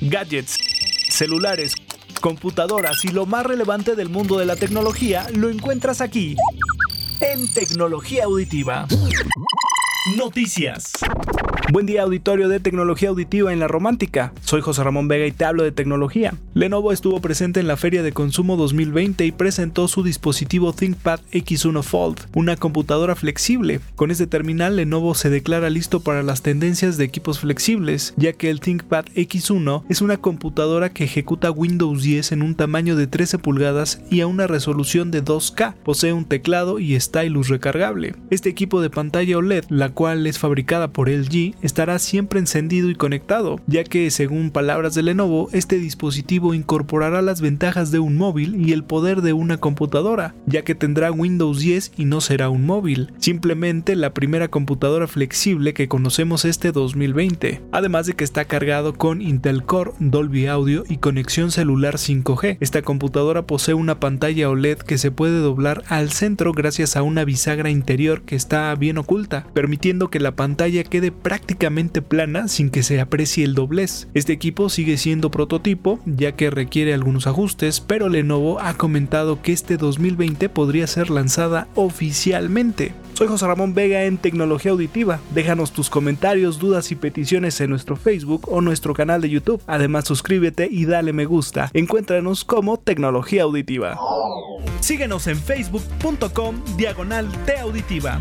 Gadgets, celulares, computadoras y lo más relevante del mundo de la tecnología lo encuentras aquí, en Tecnología Auditiva. Noticias. Buen día auditorio de tecnología auditiva en la romántica. Soy José Ramón Vega y te hablo de tecnología. Lenovo estuvo presente en la Feria de Consumo 2020 y presentó su dispositivo ThinkPad X1 Fold, una computadora flexible. Con este terminal Lenovo se declara listo para las tendencias de equipos flexibles, ya que el ThinkPad X1 es una computadora que ejecuta Windows 10 en un tamaño de 13 pulgadas y a una resolución de 2K. Posee un teclado y stylus recargable. Este equipo de pantalla OLED, la cual es fabricada por LG, estará siempre encendido y conectado, ya que según palabras de Lenovo, este dispositivo incorporará las ventajas de un móvil y el poder de una computadora, ya que tendrá Windows 10 y no será un móvil, simplemente la primera computadora flexible que conocemos este 2020, además de que está cargado con Intel Core, Dolby Audio y conexión celular 5G. Esta computadora posee una pantalla OLED que se puede doblar al centro gracias a una bisagra interior que está bien oculta, permitiendo que la pantalla quede prácticamente plana sin que se aprecie el doblez. Este equipo sigue siendo prototipo ya que requiere algunos ajustes, pero Lenovo ha comentado que este 2020 podría ser lanzada oficialmente. Soy José Ramón Vega en Tecnología Auditiva. Déjanos tus comentarios, dudas y peticiones en nuestro Facebook o nuestro canal de YouTube. Además suscríbete y dale me gusta. Encuéntranos como Tecnología Auditiva. Síguenos en facebook.com diagonal T Auditiva.